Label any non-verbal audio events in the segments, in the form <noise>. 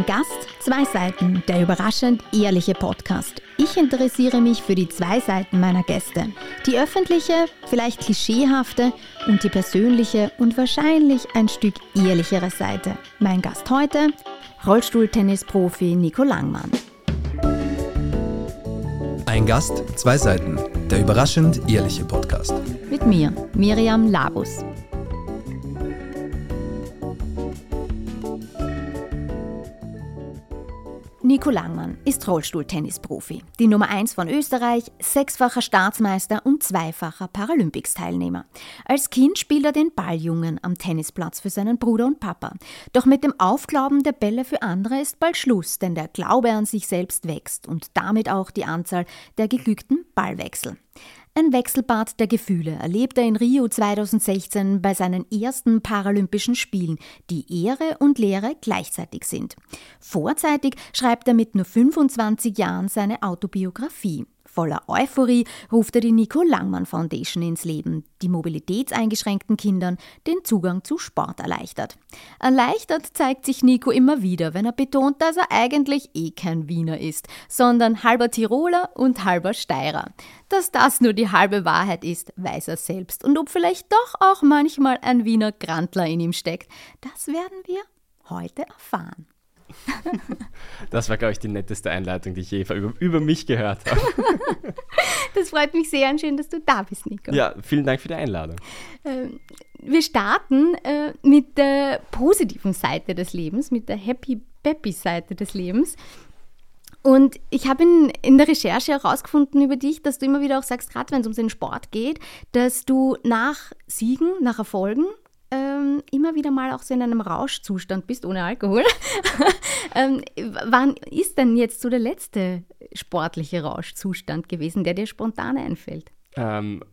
Ein Gast, zwei Seiten, der überraschend ehrliche Podcast. Ich interessiere mich für die zwei Seiten meiner Gäste. Die öffentliche, vielleicht klischeehafte und die persönliche und wahrscheinlich ein Stück ehrlichere Seite. Mein Gast heute, Rollstuhltennisprofi Nico Langmann. Ein Gast, zwei Seiten, der überraschend ehrliche Podcast. Mit mir, Miriam Labus. Nico Langmann ist Rollstuhltennisprofi, die Nummer 1 von Österreich, sechsfacher Staatsmeister und zweifacher Paralympics-Teilnehmer. Als Kind spielt er den Balljungen am Tennisplatz für seinen Bruder und Papa. Doch mit dem Aufglauben der Bälle für andere ist bald Schluss, denn der Glaube an sich selbst wächst und damit auch die Anzahl der geglückten Ballwechsel. Ein Wechselbad der Gefühle erlebt er in Rio 2016 bei seinen ersten Paralympischen Spielen, die Ehre und Lehre gleichzeitig sind. Vorzeitig schreibt er mit nur 25 Jahren seine Autobiografie. Voller Euphorie ruft er die Nico Langmann Foundation ins Leben, die mobilitätseingeschränkten Kindern den Zugang zu Sport erleichtert. Erleichtert zeigt sich Nico immer wieder, wenn er betont, dass er eigentlich eh kein Wiener ist, sondern halber Tiroler und halber Steirer. Dass das nur die halbe Wahrheit ist, weiß er selbst. Und ob vielleicht doch auch manchmal ein Wiener Grantler in ihm steckt, das werden wir heute erfahren. <laughs> Das war, glaube ich, die netteste Einleitung, die ich je über, über mich gehört habe. <laughs> Das freut mich sehr und schön, dass du da bist, Nico. Ja, vielen Dank für die Einladung. Ähm, wir starten äh, mit der positiven Seite des Lebens, mit der Happy-Peppy-Seite des Lebens. Und ich habe in, in der Recherche herausgefunden über dich, dass du immer wieder auch sagst, gerade wenn es um den Sport geht, dass du nach Siegen, nach Erfolgen ähm, immer wieder mal auch so in einem Rauschzustand bist, ohne Alkohol. <laughs> ähm, wann ist denn jetzt so der letzte sportliche Rauschzustand gewesen, der dir spontan einfällt? Ähm,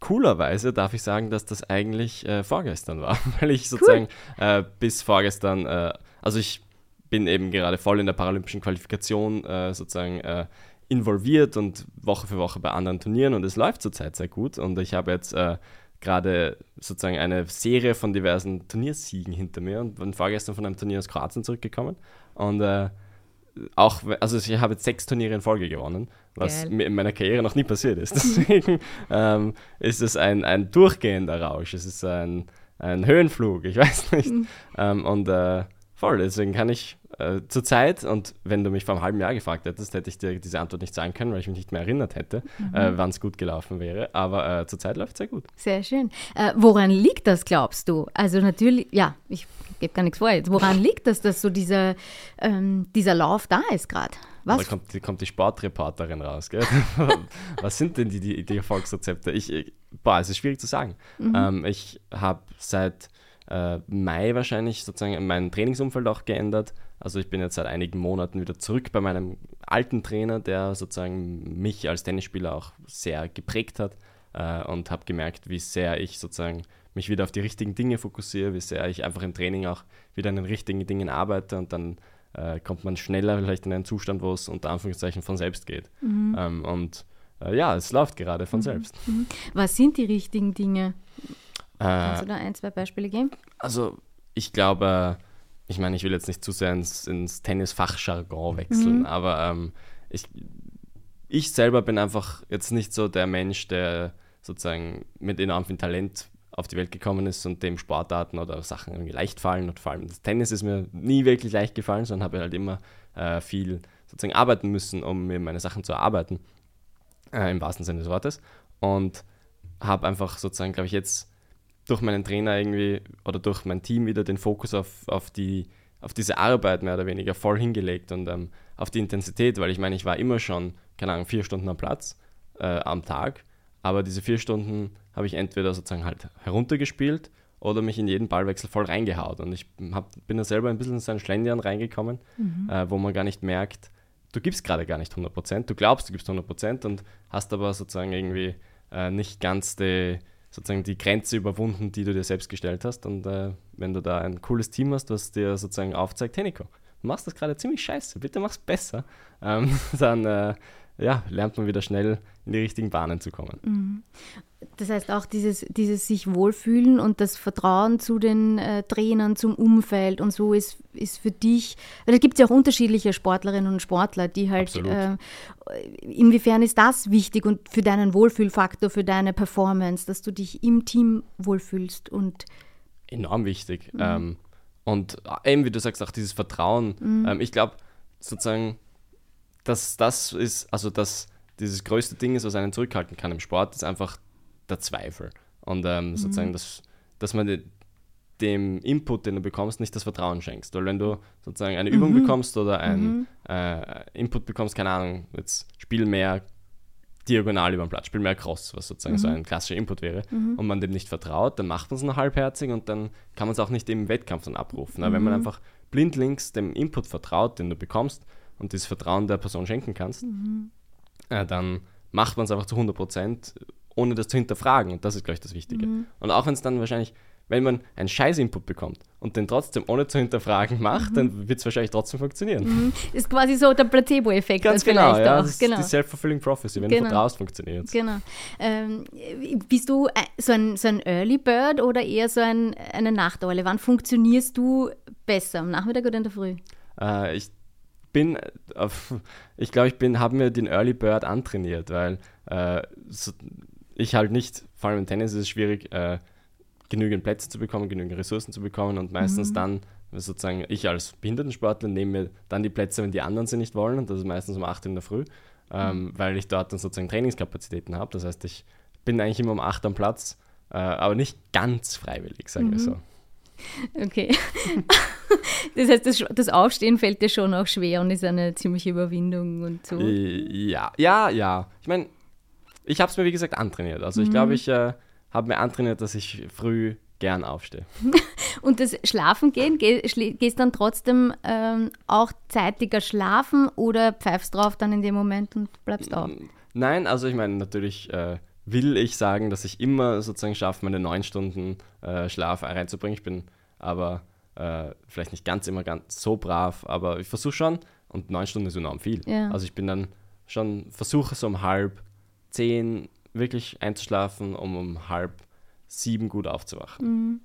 coolerweise darf ich sagen, dass das eigentlich äh, vorgestern war, <laughs> weil ich sozusagen cool. äh, bis vorgestern, äh, also ich bin eben gerade voll in der paralympischen Qualifikation äh, sozusagen äh, involviert und Woche für Woche bei anderen Turnieren und es läuft zurzeit sehr gut und ich habe jetzt äh, gerade sozusagen eine Serie von diversen Turniersiegen hinter mir und bin vorgestern von einem Turnier aus Kroatien zurückgekommen. Und äh, auch, also ich habe jetzt sechs Turniere in Folge gewonnen, was Geil. mir in meiner Karriere noch nie passiert ist. <laughs> Deswegen ähm, ist es ein, ein durchgehender Rausch. Es ist ein, ein Höhenflug, ich weiß nicht. Mhm. Ähm, und äh, voll, deswegen kann ich äh, zur Zeit, und wenn du mich vor einem halben Jahr gefragt hättest, hätte ich dir diese Antwort nicht sagen können, weil ich mich nicht mehr erinnert hätte, mhm. äh, wann es gut gelaufen wäre. Aber äh, zur Zeit läuft es sehr gut. Sehr schön. Äh, woran liegt das, glaubst du? Also natürlich, ja, ich gebe gar nichts vor jetzt. Woran liegt das, dass so dieser, ähm, dieser Lauf da ist gerade? Was? Da kommt, die, kommt die Sportreporterin raus, gell? <laughs> Was sind denn die, die, die Erfolgsrezepte? Ich, ich, boah, es ist schwierig zu sagen. Mhm. Ähm, ich habe seit äh, Mai wahrscheinlich sozusagen mein Trainingsumfeld auch geändert. Also ich bin jetzt seit einigen Monaten wieder zurück bei meinem alten Trainer, der sozusagen mich als Tennisspieler auch sehr geprägt hat äh, und habe gemerkt, wie sehr ich sozusagen mich wieder auf die richtigen Dinge fokussiere, wie sehr ich einfach im Training auch wieder an den richtigen Dingen arbeite und dann äh, kommt man schneller vielleicht in einen Zustand, wo es unter Anführungszeichen von selbst geht. Mhm. Ähm, und äh, ja, es läuft gerade von mhm. selbst. Mhm. Was sind die richtigen Dinge? Kannst du da ein, zwei Beispiele geben? Also ich glaube, ich meine, ich will jetzt nicht zu sehr ins, ins Tennisfachjargon wechseln, mhm. aber ähm, ich, ich selber bin einfach jetzt nicht so der Mensch, der sozusagen mit enorm viel Talent auf die Welt gekommen ist und dem Sportarten oder Sachen irgendwie leicht fallen. Und vor allem das Tennis ist mir nie wirklich leicht gefallen, sondern habe halt immer äh, viel sozusagen arbeiten müssen, um mir meine Sachen zu erarbeiten, äh, im wahrsten Sinne des Wortes. Und habe einfach sozusagen, glaube ich, jetzt durch meinen Trainer irgendwie oder durch mein Team wieder den Fokus auf, auf, die, auf diese Arbeit mehr oder weniger voll hingelegt und ähm, auf die Intensität, weil ich meine, ich war immer schon, keine Ahnung, vier Stunden am Platz äh, am Tag, aber diese vier Stunden habe ich entweder sozusagen halt heruntergespielt oder mich in jeden Ballwechsel voll reingehaut. Und ich hab, bin da selber ein bisschen in so einen Schlendern reingekommen, mhm. äh, wo man gar nicht merkt, du gibst gerade gar nicht 100%, du glaubst, du gibst 100% und hast aber sozusagen irgendwie äh, nicht ganz die sozusagen die Grenze überwunden, die du dir selbst gestellt hast. Und äh, wenn du da ein cooles Team hast, was dir sozusagen aufzeigt, hey Nico, du machst das gerade ziemlich scheiße, bitte mach's besser, ähm, <laughs> dann äh, ja, lernt man wieder schnell in die richtigen Bahnen zu kommen. Mhm. Das heißt auch dieses, dieses sich wohlfühlen und das Vertrauen zu den äh, Trainern, zum Umfeld und so ist, ist für dich, weil es gibt ja auch unterschiedliche Sportlerinnen und Sportler, die halt, äh, inwiefern ist das wichtig und für deinen Wohlfühlfaktor, für deine Performance, dass du dich im Team wohlfühlst und enorm wichtig. Mhm. Ähm, und äh, eben, wie du sagst, auch dieses Vertrauen. Mhm. Ähm, ich glaube, sozusagen, dass das ist, also dass dieses größte Ding ist, was einen zurückhalten kann im Sport, ist einfach der Zweifel. Und ähm, mhm. sozusagen, dass, dass man dem Input, den du bekommst, nicht das Vertrauen schenkst. Weil wenn du sozusagen eine Übung mhm. bekommst oder ein mhm. äh, Input bekommst, keine Ahnung, jetzt spiel mehr diagonal über den Platz, spiel mehr Cross, was sozusagen mhm. so ein klassischer Input wäre, mhm. und man dem nicht vertraut, dann macht man es nur halbherzig und dann kann man es auch nicht im Wettkampf dann abrufen. Aber wenn man mhm. einfach blindlings dem Input vertraut, den du bekommst und dieses Vertrauen der Person schenken kannst, mhm. äh, dann macht man es einfach zu 100 Prozent ohne das zu hinterfragen. Und das ist, glaube ich, das Wichtige. Mhm. Und auch wenn es dann wahrscheinlich, wenn man einen Scheiß-Input bekommt und den trotzdem ohne zu hinterfragen macht, mhm. dann wird es wahrscheinlich trotzdem funktionieren. Mhm. Ist quasi so der Placebo-Effekt. Ganz genau, ja, das genau. ist die Self-Fulfilling Prophecy. Wenn genau. du vertraust, funktioniert es. Genau. Ähm, bist du so ein, so ein Early Bird oder eher so ein, eine Nachteule? Wann funktionierst du besser, am Nachmittag oder in der Früh? Äh, ich bin, ich glaube, ich bin, habe mir den Early Bird antrainiert, weil äh, so, ich halt nicht, vor allem im Tennis ist es schwierig, äh, genügend Plätze zu bekommen, genügend Ressourcen zu bekommen und meistens mhm. dann, sozusagen, ich als Behindertensportler nehme mir dann die Plätze, wenn die anderen sie nicht wollen und das ist meistens um 8 in der Früh, ähm, mhm. weil ich dort dann sozusagen Trainingskapazitäten habe. Das heißt, ich bin eigentlich immer um 8 am Platz, äh, aber nicht ganz freiwillig, sagen mhm. wir so. Okay. <laughs> das heißt, das, das, Aufstehen fällt dir schon auch schwer und ist eine ziemliche Überwindung und so. Ja, ja, ja. Ich meine, ich habe es mir, wie gesagt, antrainiert. Also ich glaube, mhm. ich äh, habe mir antrainiert, dass ich früh gern aufstehe. <laughs> Und das Schlafen gehen, geh, gehst dann trotzdem ähm, auch zeitiger schlafen oder pfeifst drauf dann in dem Moment und bleibst auf? Nein, also ich meine, natürlich äh, will ich sagen, dass ich immer sozusagen schaffe, meine neun Stunden äh, Schlaf reinzubringen. Ich bin aber äh, vielleicht nicht ganz immer ganz so brav, aber ich versuche schon und neun Stunden ist enorm viel. Ja. Also ich bin dann schon, versuche so um halb zehn wirklich einzuschlafen, um um halb sieben gut aufzuwachen. Mhm.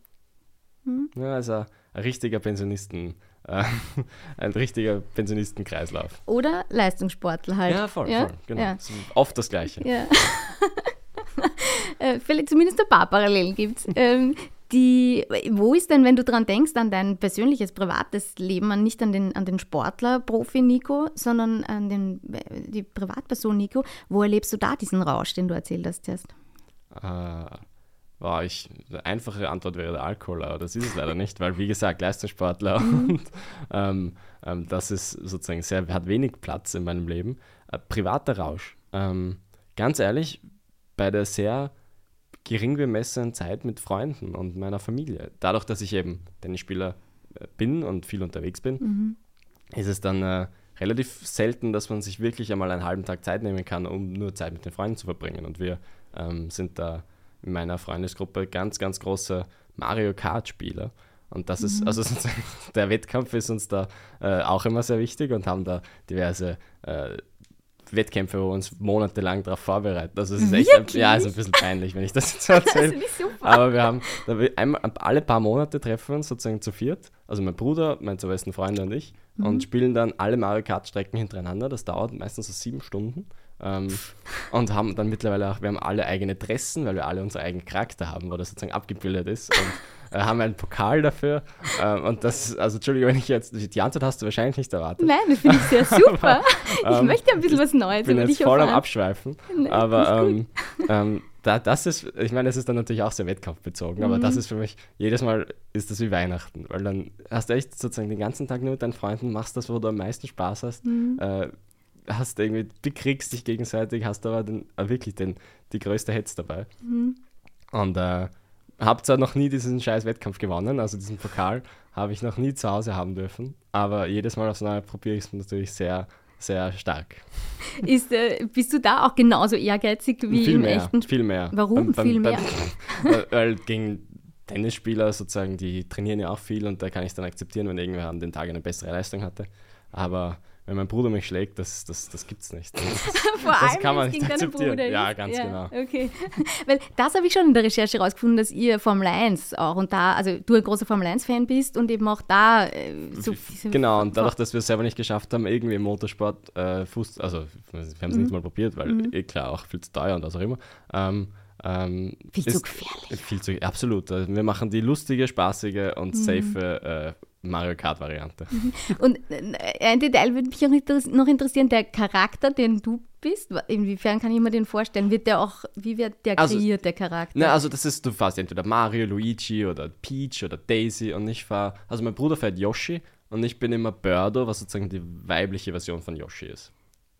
Mhm. Ja, also ein richtiger Pensionisten, äh, <laughs> ein richtiger Pensionistenkreislauf. Oder Leistungssportler halt. Ja, voll, ja? voll genau. Ja. oft das Gleiche. Ja. <laughs> äh, vielleicht zumindest ein paar Parallelen gibt es. Ähm, die, wo ist denn, wenn du daran denkst, an dein persönliches, privates Leben, an nicht an den, an den Sportler, Profi Nico, sondern an den, die Privatperson Nico, wo erlebst du da diesen Rausch, den du erzählt hast erst? Äh, wow, ich, einfache Antwort wäre der Alkohol, aber das ist es leider nicht, weil wie gesagt, Leistungssportler mhm. und ähm, ähm, das ist sozusagen sehr, hat wenig Platz in meinem Leben. Äh, privater Rausch. Ähm, ganz ehrlich, bei der sehr gering bemessenen Zeit mit Freunden und meiner Familie. Dadurch, dass ich eben Tennisspieler äh, bin und viel unterwegs bin, mhm. ist es dann äh, relativ selten, dass man sich wirklich einmal einen halben Tag Zeit nehmen kann, um nur Zeit mit den Freunden zu verbringen. Und wir ähm, sind da in meiner Freundesgruppe ganz, ganz große Mario Kart-Spieler. Und das mhm. ist, also <laughs> der Wettkampf ist uns da äh, auch immer sehr wichtig und haben da diverse äh, Wettkämpfe, wo wir uns monatelang darauf vorbereiten. Also es ist echt ein, ja, ist ein bisschen peinlich, wenn ich das jetzt erzähle. Aber wir haben einmal, alle paar Monate treffen wir uns sozusagen zu viert. Also mein Bruder, mein zwei besten Freunde und ich. Mhm. Und spielen dann alle Mario Kart Strecken hintereinander. Das dauert meistens so sieben Stunden. Ähm, und haben dann mittlerweile auch, wir haben alle eigene Dressen, weil wir alle unsere eigenen Charakter haben, wo das sozusagen abgebildet ist. Und äh, haben einen Pokal dafür. Ähm, und das, also Entschuldigung, wenn ich jetzt, die Antwort hast du wahrscheinlich nicht erwartet. Nein, das finde ich sehr <laughs> super. ich ähm, möchte ein bisschen was Neues. Ich bin jetzt voll am Abschweifen. Nee, aber ähm, ähm, da, das ist, ich meine, es ist dann natürlich auch sehr wettkampfbezogen, mhm. aber das ist für mich, jedes Mal ist das wie Weihnachten, weil dann hast du echt sozusagen den ganzen Tag nur mit deinen Freunden, machst das, wo du am meisten Spaß hast, mhm. äh, hast irgendwie, bekriegst dich gegenseitig, hast aber den, äh, wirklich den, die größte Hetz dabei. Mhm. Und äh, habe zwar noch nie diesen scheiß Wettkampf gewonnen, also diesen Pokal habe ich noch nie zu Hause haben dürfen, aber jedes Mal aufs Neue probiere ich es natürlich sehr, sehr stark. Ist, äh, bist du da auch genauso ehrgeizig wie viel im mehr, echten? Viel mehr. Warum beim, viel mehr? <laughs> Beim, weil gegen Tennisspieler sozusagen, die trainieren ja auch viel und da kann ich dann akzeptieren, wenn irgendwer an den Tag eine bessere Leistung hatte. Aber wenn mein Bruder mich schlägt, das, das, das gibt's nicht. <laughs> Das, Vor das allem, kann man nicht akzeptieren. Bruder Ja, ganz genau. Okay. <laughs> Weil das habe ich schon in der Recherche herausgefunden, dass ihr Formel 1 auch und da, also du ein großer Formel 1-Fan bist und eben auch da äh, so Genau, und dadurch, dass wir es selber nicht geschafft haben, irgendwie im Motorsport äh, Fuß, also wir haben es Mhm. nicht mal probiert, weil eh klar, auch viel zu teuer und was auch immer. Ähm, ähm, Viel zu gefährlich. Viel zu, absolut. Also Wir machen die lustige, spaßige und Mhm. safe äh, Mario Kart-Variante. <laughs> Und äh, ein Detail würde mich auch interess noch interessieren, der Charakter, den du bist, inwiefern kann ich mir den vorstellen? Wird der auch, wie wird der Also- kreiert, der Charakter? Na, also das ist, du fährst entweder Mario, Luigi oder Peach oder Daisy und ich fahre, also mein Bruder fährt Yoshi und ich bin immer Birdo, was sozusagen die weibliche Version von Yoshi ist.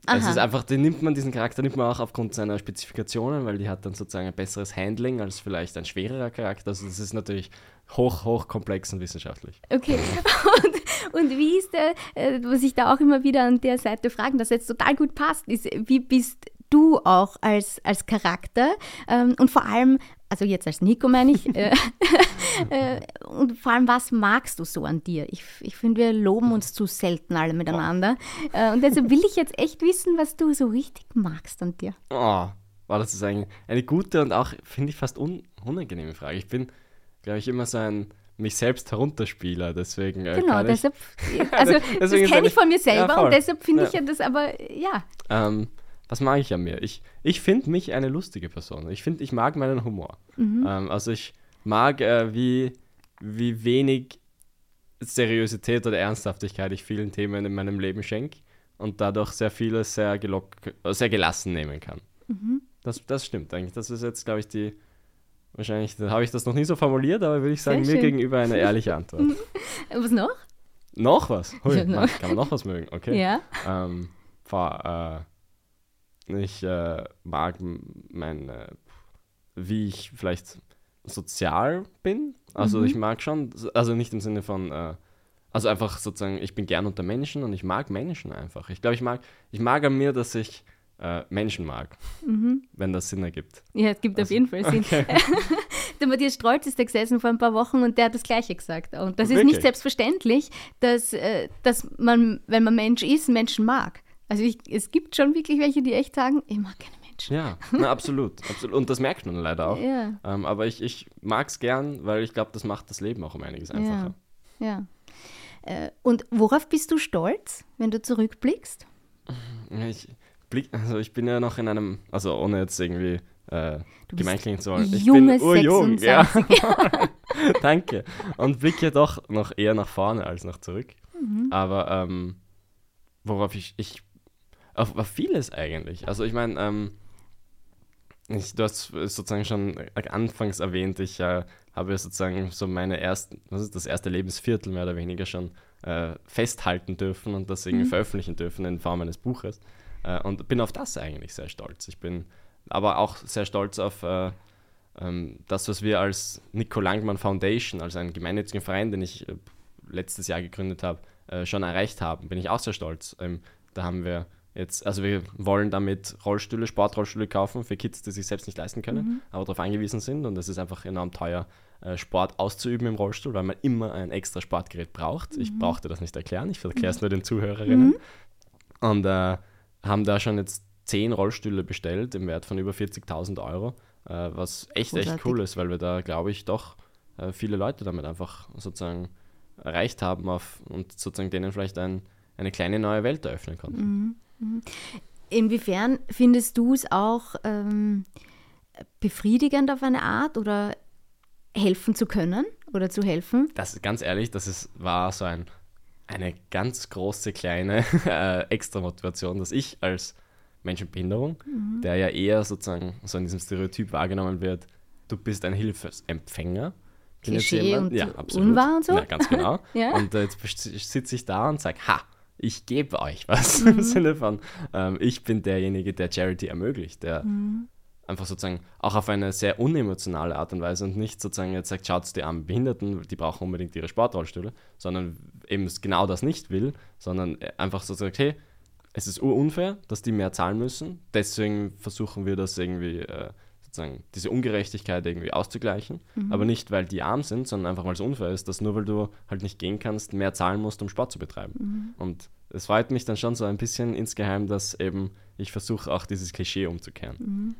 Es Aha. ist einfach, den nimmt man, diesen Charakter nimmt man auch aufgrund seiner Spezifikationen, weil die hat dann sozusagen ein besseres Handling als vielleicht ein schwererer Charakter. Also das ist natürlich hoch, hoch komplex und wissenschaftlich. Okay. <laughs> Und, und wie ist der, äh, was ich da auch immer wieder an der Seite fragen, das jetzt total gut passt, ist, wie bist du auch als, als Charakter ähm, und vor allem, also jetzt als Nico meine ich, äh, <laughs> äh, und vor allem, was magst du so an dir? Ich, ich finde, wir loben uns zu selten alle miteinander. Äh, und deshalb will ich jetzt echt wissen, was du so richtig magst an dir. Oh, war das ist eigentlich eine gute und auch, finde ich, fast un unangenehme Frage. Ich bin, glaube ich, immer so ein mich selbst herunterspieler, deswegen äh, Genau, kann ich, deshalb, <laughs> also Deswegen das kenne eine- ich von mir Ja, selber voll. und deshalb finde Ja. ich ja das aber, ja. Ähm, was mag ich an mir? Ich, ich finde mich eine lustige Person. Ich finde, ich mag meinen Humor. Mhm. Ähm, also ich mag, äh, wie, wie wenig Seriosität oder Ernsthaftigkeit ich vielen Themen in meinem Leben schenke und dadurch sehr vieles sehr, gelock sehr gelassen nehmen kann. Mhm. Das, das stimmt eigentlich. Das ist jetzt, glaube ich, die. Wahrscheinlich habe ich das noch nie so formuliert, aber würde ich sagen, Sehr mir schön. gegenüber eine ehrliche <laughs> Antwort. Was noch? noch was? Hui, <laughs> Ja, noch. Mann, kann man noch was mögen? Okay. Ja. Ähm, fahr, äh, ich äh, mag m- mein, äh, wie ich vielleicht sozial bin. Also Mhm. ich mag schon, also nicht im Sinne von, äh, also einfach sozusagen, ich bin gern unter Menschen und ich mag Menschen einfach. Ich glaube, ich mag, ich mag an mir, dass ich äh, Menschen mag, wenn das Sinn ergibt. Ja, es gibt auf Also, jeden Fall Sinn. <laughs> der Matthias Strolz ist da gesessen vor ein paar Wochen und der hat das Gleiche gesagt. Und das ist Wirklich? nicht selbstverständlich, dass, äh, dass man, wenn man Mensch ist, Menschen mag. Also ich, es gibt schon wirklich welche, die echt sagen, ich mag keine Menschen. Ja, na, absolut, absolut. Und das merkt man leider auch. Ja, Ähm, aber ich, ich mag es gern, weil ich glaube, das macht das Leben auch um einiges einfacher. ja. Äh, und worauf bist du stolz, wenn du zurückblickst? Ja, Ich, blick, also ich bin ja noch in einem, also ohne jetzt irgendwie äh, gemein klingen zu wollen. Ich junge bin urjung, ja. 26. <laughs> Danke. Und blicke doch noch eher nach vorne als nach zurück. Mhm. Aber ähm, worauf ich, ich auf, auf vieles eigentlich. Also ich meine, ähm, ich, du hast sozusagen schon anfangs erwähnt, ich äh, habe sozusagen so meine ersten, was ist das erste Lebensviertel mehr oder weniger schon äh, festhalten dürfen und das irgendwie veröffentlichen dürfen in Form eines Buches. Äh, und bin auf das eigentlich sehr stolz. Ich bin aber auch sehr stolz auf äh, ähm, das, was wir als Nico Langmann Foundation, also einen gemeinnützigen Verein, den ich äh, letztes Jahr gegründet habe, äh, schon erreicht haben. Bin ich auch sehr stolz. Ähm, da haben wir jetzt, also wir wollen damit Rollstühle, Sportrollstühle kaufen für Kids, die sich selbst nicht leisten können, aber darauf angewiesen sind. Und es ist einfach enorm teuer, äh, Sport auszuüben im Rollstuhl, weil man immer ein extra Sportgerät braucht. Ich brauchte das nicht erklären, ich erkläre es nur den Zuhörerinnen. Und äh, haben da schon jetzt zehn Rollstühle bestellt im Wert von über 40.000 Euro, äh, was echt, echt cool ist, weil wir da, glaube ich, doch äh, viele Leute damit einfach sozusagen erreicht haben auf, und sozusagen denen vielleicht ein, eine kleine neue Welt eröffnen konnten. Inwiefern findest du es auch ähm, befriedigend auf eine Art oder helfen zu können oder zu helfen? Das ist ganz ehrlich, das ist, war so ein, eine ganz große kleine <laughs> äh, Extra-Motivation, dass ich als Mensch mit Behinderung, der ja eher sozusagen so in diesem Stereotyp wahrgenommen wird, du bist ein Hilfsempfänger. Klischee und ja, absolut. unwahr und so? Ja, ganz genau. <laughs> Ja. Und äh, jetzt sitze ich da und sage, ha, ich gebe euch was. <laughs> Mhm. Im Sinne von, ähm, ich bin derjenige, der Charity ermöglicht, der Mhm. einfach sozusagen auch auf eine sehr unemotionale Art und Weise und nicht sozusagen jetzt sagt, schaut die armen Behinderten, die brauchen unbedingt ihre Sportrollstühle, sondern eben genau das nicht will, sondern einfach so sagt, hey, es ist unfair, dass die mehr zahlen müssen, deswegen versuchen wir das irgendwie äh, sozusagen diese Ungerechtigkeit irgendwie auszugleichen. Mhm. Aber nicht, weil die arm sind, sondern einfach, weil es unfair ist, dass nur weil du halt nicht gehen kannst, mehr zahlen musst, um Sport zu betreiben. Mhm. Und es freut mich dann schon so ein bisschen insgeheim, dass eben ich versuche auch dieses Klischee umzukehren. Mhm.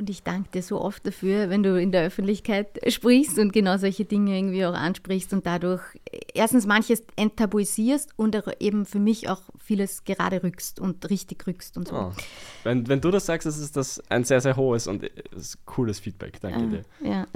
Und ich danke dir so oft dafür, wenn du in der Öffentlichkeit sprichst und genau solche Dinge irgendwie auch ansprichst und dadurch erstens manches enttabuisierst und eben für mich auch vieles gerade rückst und richtig rückst und so. Oh. Wenn, wenn du das sagst, ist das ein sehr, sehr hohes und äh, cooles Feedback. Danke ah, dir. Ja.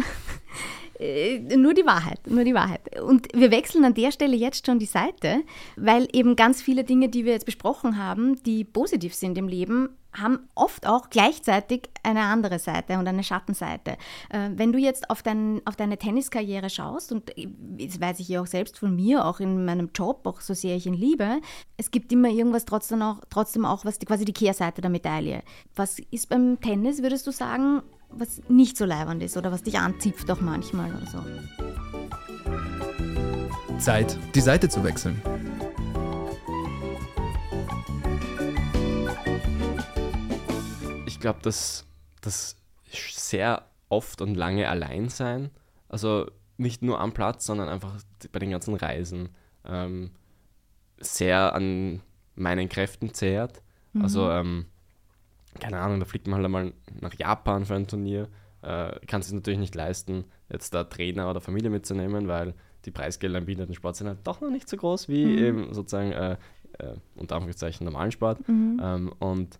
Äh, nur die Wahrheit, nur die Wahrheit. Und wir wechseln an der Stelle jetzt schon die Seite, weil eben ganz viele Dinge, die wir jetzt besprochen haben, die positiv sind im Leben, haben oft auch gleichzeitig eine andere Seite und eine Schattenseite. Äh, wenn du jetzt auf, dein, auf deine Tenniskarriere schaust, und das weiß ich ja auch selbst von mir, auch in meinem Job, auch so sehr ich ihn liebe, es gibt immer irgendwas trotzdem auch, trotzdem auch was, quasi die Kehrseite der Medaille. Was ist beim Tennis, würdest du sagen, was nicht so leibend ist oder was dich anzipft auch manchmal oder so. Zeit, die Seite zu wechseln. Ich glaube, dass das sehr oft und lange allein sein, also nicht nur am Platz, sondern einfach bei den ganzen Reisen, ähm, sehr an meinen Kräften zehrt. Also, mhm. Also ähm, keine Ahnung, da fliegt man halt einmal nach Japan für ein Turnier, äh, kann es natürlich nicht leisten, jetzt da Trainer oder Familie mitzunehmen, weil die Preisgelder im behinderten Sport sind halt doch noch nicht so groß wie mhm. im sozusagen äh, äh, unter Anführungszeichen normalen Sport. Mhm. Ähm, und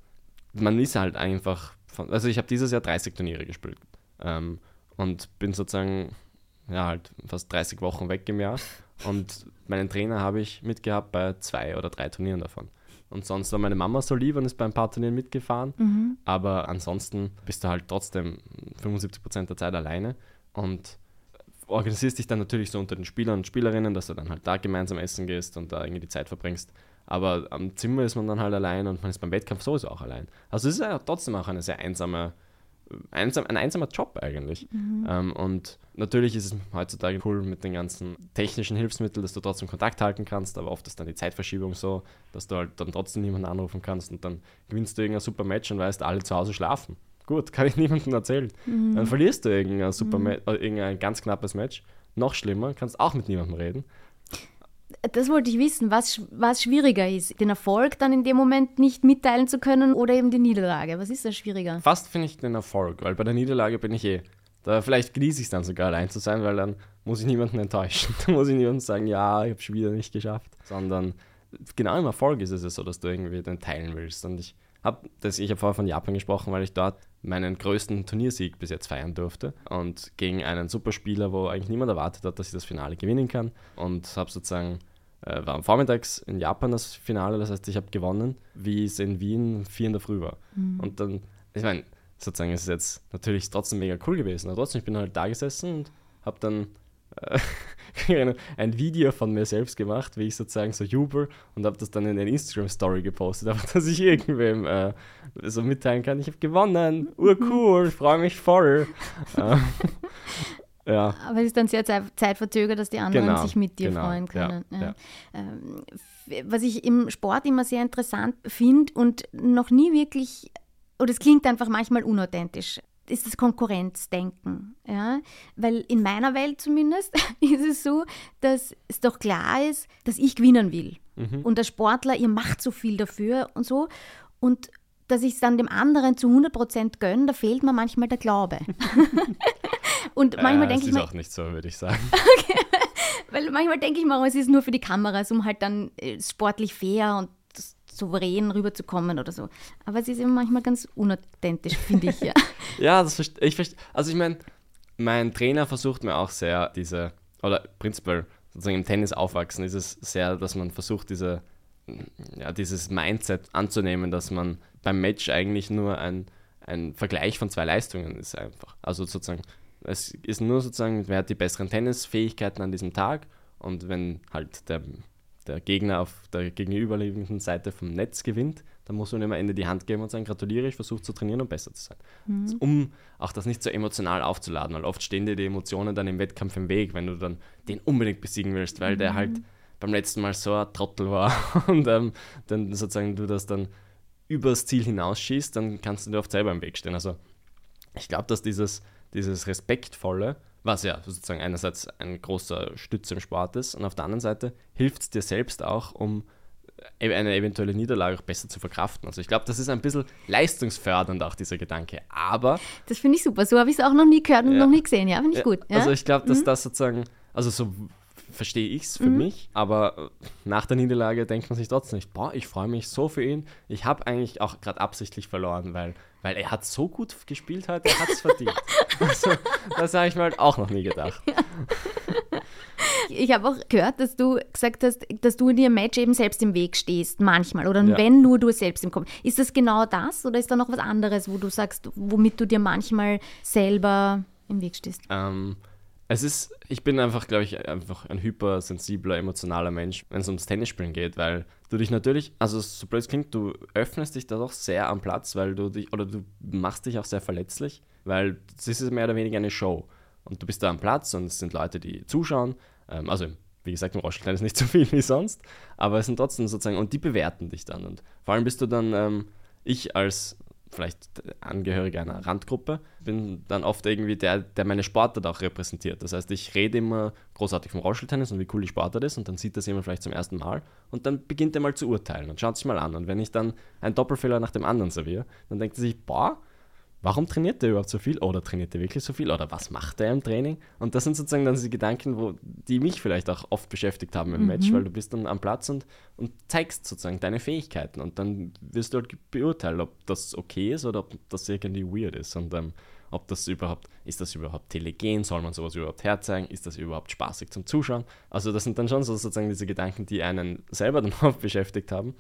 man ist halt einfach, von, also ich habe dieses Jahr 30 Turniere gespielt ähm, und bin sozusagen ja halt fast 30 Wochen weg im Jahr <laughs> und meinen Trainer habe ich mitgehabt bei zwei oder drei Turnieren davon. Und sonst war meine Mama so lieb und ist bei ein paar Turnieren mitgefahren. Mhm. Aber ansonsten bist du halt trotzdem 75 Prozent der Zeit alleine und organisierst dich dann natürlich so unter den Spielern und Spielerinnen, dass du dann halt da gemeinsam essen gehst und da irgendwie die Zeit verbringst. Aber am Zimmer ist man dann halt allein und man ist beim Wettkampf sowieso auch allein. Also es ist ja trotzdem auch eine sehr einsame einsam, ein einsamer Job eigentlich. Mhm. Ähm, und natürlich ist es heutzutage cool mit den ganzen technischen Hilfsmitteln, dass du trotzdem Kontakt halten kannst, aber oft ist dann die Zeitverschiebung so, dass du halt dann trotzdem niemanden anrufen kannst und dann gewinnst du irgendein super Match und weißt, alle zu Hause schlafen. Gut, <laughs> kann ich niemandem erzählen. Mhm. Dann verlierst du irgendein, super mhm. äh, irgendein ganz knappes Match. Noch schlimmer, kannst auch mit niemandem reden das wollte ich wissen, was, was schwieriger ist. Den Erfolg dann in dem Moment nicht mitteilen zu können oder eben die Niederlage. Was ist da schwieriger? Fast finde ich den Erfolg, weil bei der Niederlage bin ich eh. Da vielleicht genieße ich es dann sogar allein zu sein, weil dann muss ich niemanden enttäuschen. <laughs> Da muss ich niemandem sagen, ja, ich habe es wieder nicht geschafft. Sondern genau im Erfolg ist es so, dass du irgendwie den teilen willst. Und ich habe hab vorher von Japan gesprochen, weil ich dort meinen größten Turniersieg bis jetzt feiern durfte. Und gegen einen Superspieler, wo eigentlich niemand erwartet hat, dass ich das Finale gewinnen kann. Und habe sozusagen äh, war am Vormittags in Japan das Finale, das heißt, ich habe gewonnen, wie es in Wien vier in der Früh war. Mhm. Und dann, ich meine, sozusagen ist es jetzt natürlich trotzdem mega cool gewesen, aber trotzdem, ich bin halt da gesessen und habe dann <laughs> ein Video von mir selbst gemacht, wie ich sozusagen so jubel und habe das dann in eine Instagram-Story gepostet, <laughs> aber dass ich irgendwem äh, so mitteilen kann, ich habe gewonnen, urcool, ich freue mich voll. <laughs> Ähm, ja. Aber es ist dann sehr zeitverzögert, dass die anderen genau, sich mit dir genau, freuen können. Ja, ja. Ähm, was ich im Sport immer sehr interessant finde und noch nie wirklich, oder es klingt einfach manchmal unauthentisch, ist das Konkurrenzdenken. Ja? Weil in meiner Welt zumindest <laughs> ist es so, dass es doch klar ist, dass ich gewinnen will. Mhm. Und als Sportler, ihr macht so viel dafür und so. Und dass ich es dann dem anderen zu 100% gönne, da fehlt mir manchmal der Glaube. <laughs> Und manchmal äh, denke ich mir. Das ist auch nicht so, würde ich sagen. <laughs> okay. Weil manchmal denke ich mir, es ist nur für die Kameras, um halt dann äh, sportlich fair und souverän rüberzukommen oder so. Aber es ist eben manchmal ganz unauthentisch, finde ich, ja. <laughs> ja, das verstehe ich. Verste also ich meine, mein Trainer versucht mir auch sehr diese, oder prinzipiell sozusagen im Tennis aufwachsen, ist es sehr, dass man versucht, diese, ja, dieses Mindset anzunehmen, dass man beim Match eigentlich nur ein, ein Vergleich von zwei Leistungen ist einfach. Also sozusagen es ist nur sozusagen, wer hat die besseren Tennisfähigkeiten an diesem Tag und wenn halt der, der Gegner auf der gegenüberliegenden Seite vom Netz gewinnt, dann muss man ihm am Ende die Hand geben und sagen, gratuliere, ich versuche zu trainieren und besser zu sein. Mhm. Also, um auch das nicht so emotional aufzuladen, weil oft stehen dir die Emotionen dann im Wettkampf im Weg, wenn du dann den unbedingt besiegen willst, weil mhm. der halt beim letzten Mal so ein Trottel war <laughs> und ähm, dann sozusagen du das dann übers Ziel hinausschießt, dann kannst du dir oft selber im Weg stehen. Also ich glaube, dass dieses, dieses Respektvolle, was ja sozusagen einerseits ein großer Stütz im Sport ist und auf der anderen Seite hilft es dir selbst auch, um e-, eine eventuelle Niederlage auch besser zu verkraften. Also ich glaube, das ist ein bisschen leistungsfördernd auch dieser Gedanke. Aber das finde ich super. So habe ich es auch noch nie gehört und ja, noch nie gesehen. Ja, finde ich gut. Ja? Also ich glaube, dass mhm. das sozusagen, also so verstehe ich es für mhm. mich, aber nach der Niederlage denkt man sich trotzdem nicht, boah, ich freue mich so für ihn. Ich habe eigentlich auch gerade absichtlich verloren, weil, weil er hat so gut gespielt heute, er hat es verdient. <laughs> also, das habe ich mir halt auch noch nie gedacht. Ja. Ich habe auch gehört, dass du gesagt hast, dass du in dir im Match eben selbst im Weg stehst, manchmal. Oder ja. wenn nur du selbst im Kopf. Ist das genau das oder ist da noch was anderes, wo du sagst, womit du dir manchmal selber im Weg stehst? Ähm, es ist, ich bin einfach, glaube ich, einfach ein hypersensibler, emotionaler Mensch, wenn es ums Tennisspielen geht, weil du dich natürlich, also so blöd klingt, du öffnest dich da doch sehr am Platz, weil du dich, oder du machst dich auch sehr verletzlich, weil es ist mehr oder weniger eine Show. Und du bist da am Platz und es sind Leute, die zuschauen. Ähm, also, wie gesagt, im Rollstuhl ist nicht so viel <laughs> wie sonst, aber es sind trotzdem sozusagen, und die bewerten dich dann. Und vor allem bist du dann, ähm, ich als vielleicht Angehöriger einer Randgruppe, bin dann oft irgendwie der, der meine Sportart auch repräsentiert. Das heißt, ich rede immer großartig vom Rollstuhltennis und wie cool die Sportart ist und dann sieht das jemand vielleicht zum ersten Mal und dann beginnt er mal zu urteilen und schaut sich mal an. Und wenn ich dann einen Doppelfehler nach dem anderen serviere, dann denkt er sich, boah, warum trainiert der überhaupt so viel? Oder trainiert er wirklich so viel? Oder was macht er im Training? Und das sind sozusagen dann diese Gedanken, wo, die mich vielleicht auch oft beschäftigt haben im mhm. Match, weil du bist dann am Platz und, und zeigst sozusagen deine Fähigkeiten und dann wirst du halt beurteilen, ob das okay ist oder ob das irgendwie weird ist und ähm, ob das überhaupt, ist das überhaupt telegen, soll man sowas überhaupt herzeigen, ist das überhaupt spaßig zum Zuschauen? Also das sind dann schon so sozusagen diese Gedanken, die einen selber dann <laughs> oft beschäftigt haben